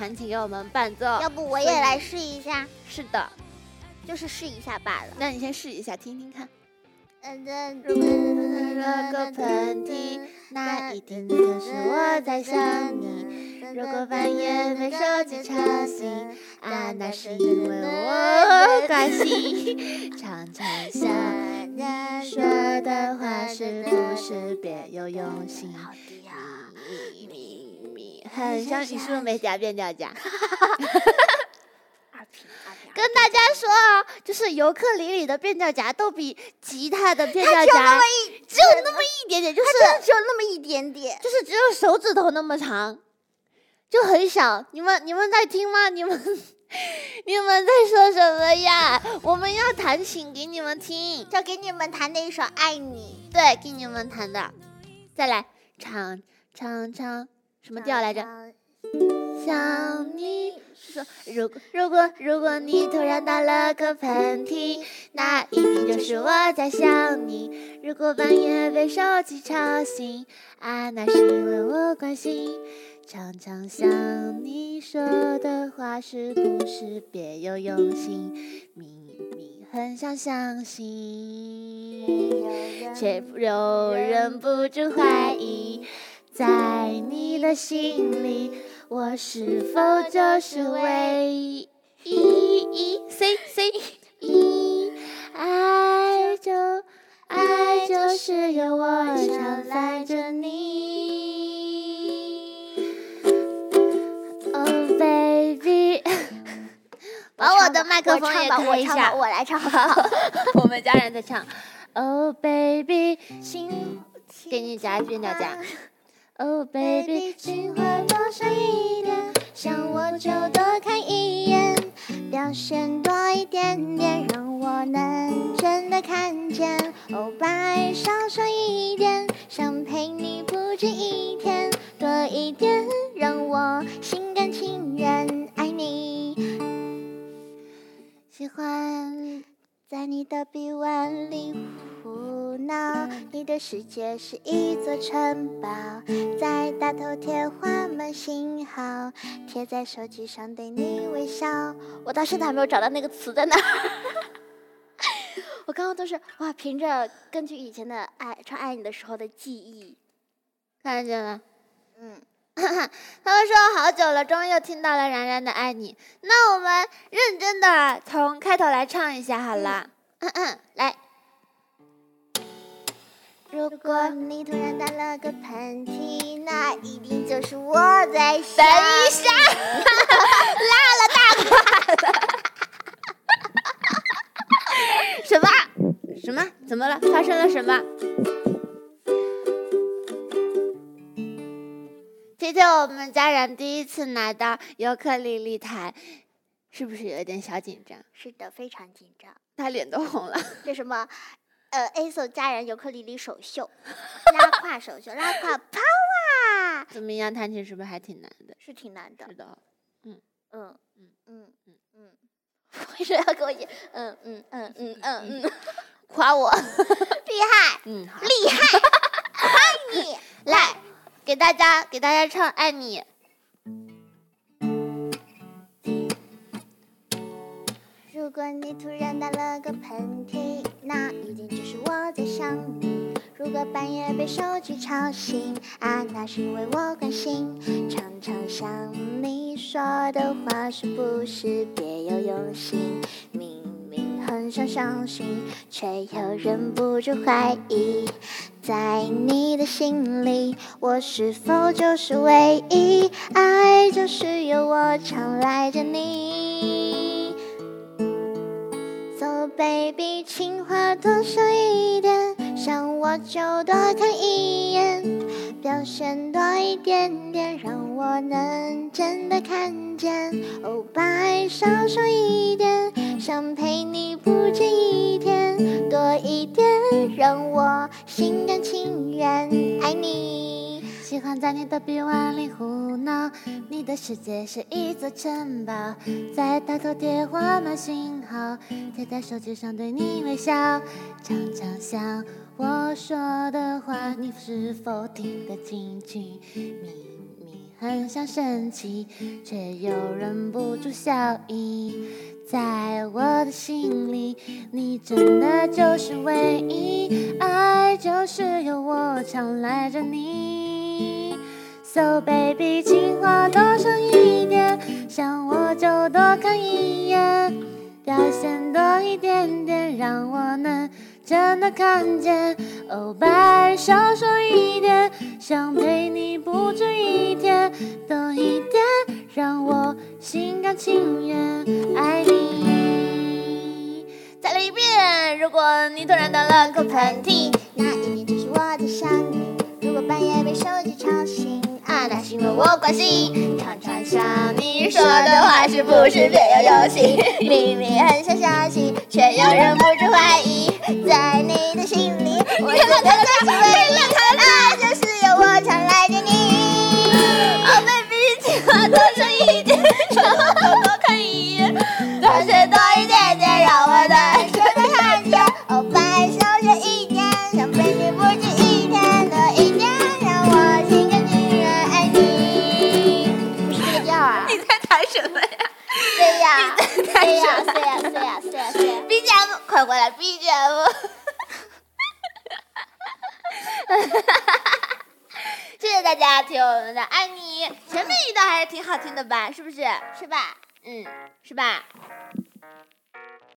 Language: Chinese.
弹琴给我们伴奏。要不我也来试一下？是的，就是试一下罢了。那你先试一下，听听看。嗯，如果打个喷嚏，那一定就是我在想你。如果半夜被手机吵醒，啊，那是因为我关心。常常想你说的话是不是别有用心？咪咪咪，很像，你是不是没加变调夹？跟大家说啊，就是尤克里里的变调夹都比吉他的变调它只有那夹么一，只有那么一点点，就是只有那么一点点。就是只有手指头那么长，就很小。你们你们在听吗？你们 你们在说什么呀？我们要弹琴给你们听，就给你们弹的一首《爱你对，给你们弹的。再来唱唱唱，什》。么调来着？想你说，如果如果如果你突然打了个喷嚏，那一定就是我在想你。如果半夜被手机吵醒，啊，那是因为我关心。常常想你说的话是不是别有用心？明明很想相信，却又忍不住怀疑，在你的心里，我是否就是唯一？C C 一，爱就爱就是有我常赖着你。Oh baby，把我的麦克风也我唱吧，开一下我唱吧，。我来唱。我们家人在唱。Oh baby，心给你加变调夹。Oh baby，情话多说一点，想我就多看一眼，表现多一点点，让我能真的看见。Oh bye，少说一点，想陪你不止一天，多一点，让我心甘情愿你的臂弯里胡闹，你的世界是一座城堡，在大头贴画满星号，贴在手机上对你微笑。我到现在还没有找到那个词在哪儿。我刚刚都是哇，凭着根据以前的爱唱爱你的时候的记忆，看见了。嗯，他们说好久了，终于又听到了然然的爱你。那我们认真的从开头来唱一下好了。嗯嗯嗯，来。如如果你突然打了个喷嚏，那一定就是我在想等一下，拉了大胯 什么？什么？怎么了？发生了什么？今天我们家人第一次拿到尤克里里弹，是不是有点小紧张？是的，非常紧张。他脸都红了。这什么？呃，A 手家人尤克里里首秀，拉胯首秀，拉胯抛啊，怎么样？弹琴是不是还挺难的？是挺难的是。的。嗯嗯嗯嗯嗯嗯，为什么要给我演？嗯嗯嗯嗯嗯嗯，夸我。厉害嗯，厉害，爱你。来，给大家给大家唱《爱你》。如果你突然打了个喷嚏，那一定就是我在想你。如果半夜被手机吵醒，啊，那是因为我关心。常常想你说的话是不是别有用心？明明很想相信，却又忍不住怀疑。在你的心里，我是否就是唯一？爱就是有我常赖着你。baby，情话多说一点，想我就多看一眼，表现多一点点，让我能真的看见。哦，白少说一点，想陪你不止一天，多一点，让我心甘情愿爱你。喜欢在你的臂弯里胡闹，你的世界是一座城堡，在大头贴画满星号，贴在手机上对你微笑，常常想我说的话，你是否听得进去？明明很想生气，却又忍不住笑意。在我的心里，你真的就是唯一，爱就是有我常赖着你。So baby，情话多说一点，想我就多看一眼，表现多一点点，让我能真的看见。哦，白少说一点，想陪你不止一天，多一点，让我心甘情愿爱你。再来一遍，如果你突然打了个喷嚏，那一定就是我在想你。如果半夜被手机吵醒，啊，那是因为我关心。常常想你说的话是不是别有用心？明明很想相信，却又忍不住怀疑。在你的心里，我真的就是唯一，爱 谢谢大家听我们的《爱你》，前面一段还是挺好听的吧？是不是？是吧？嗯，是吧？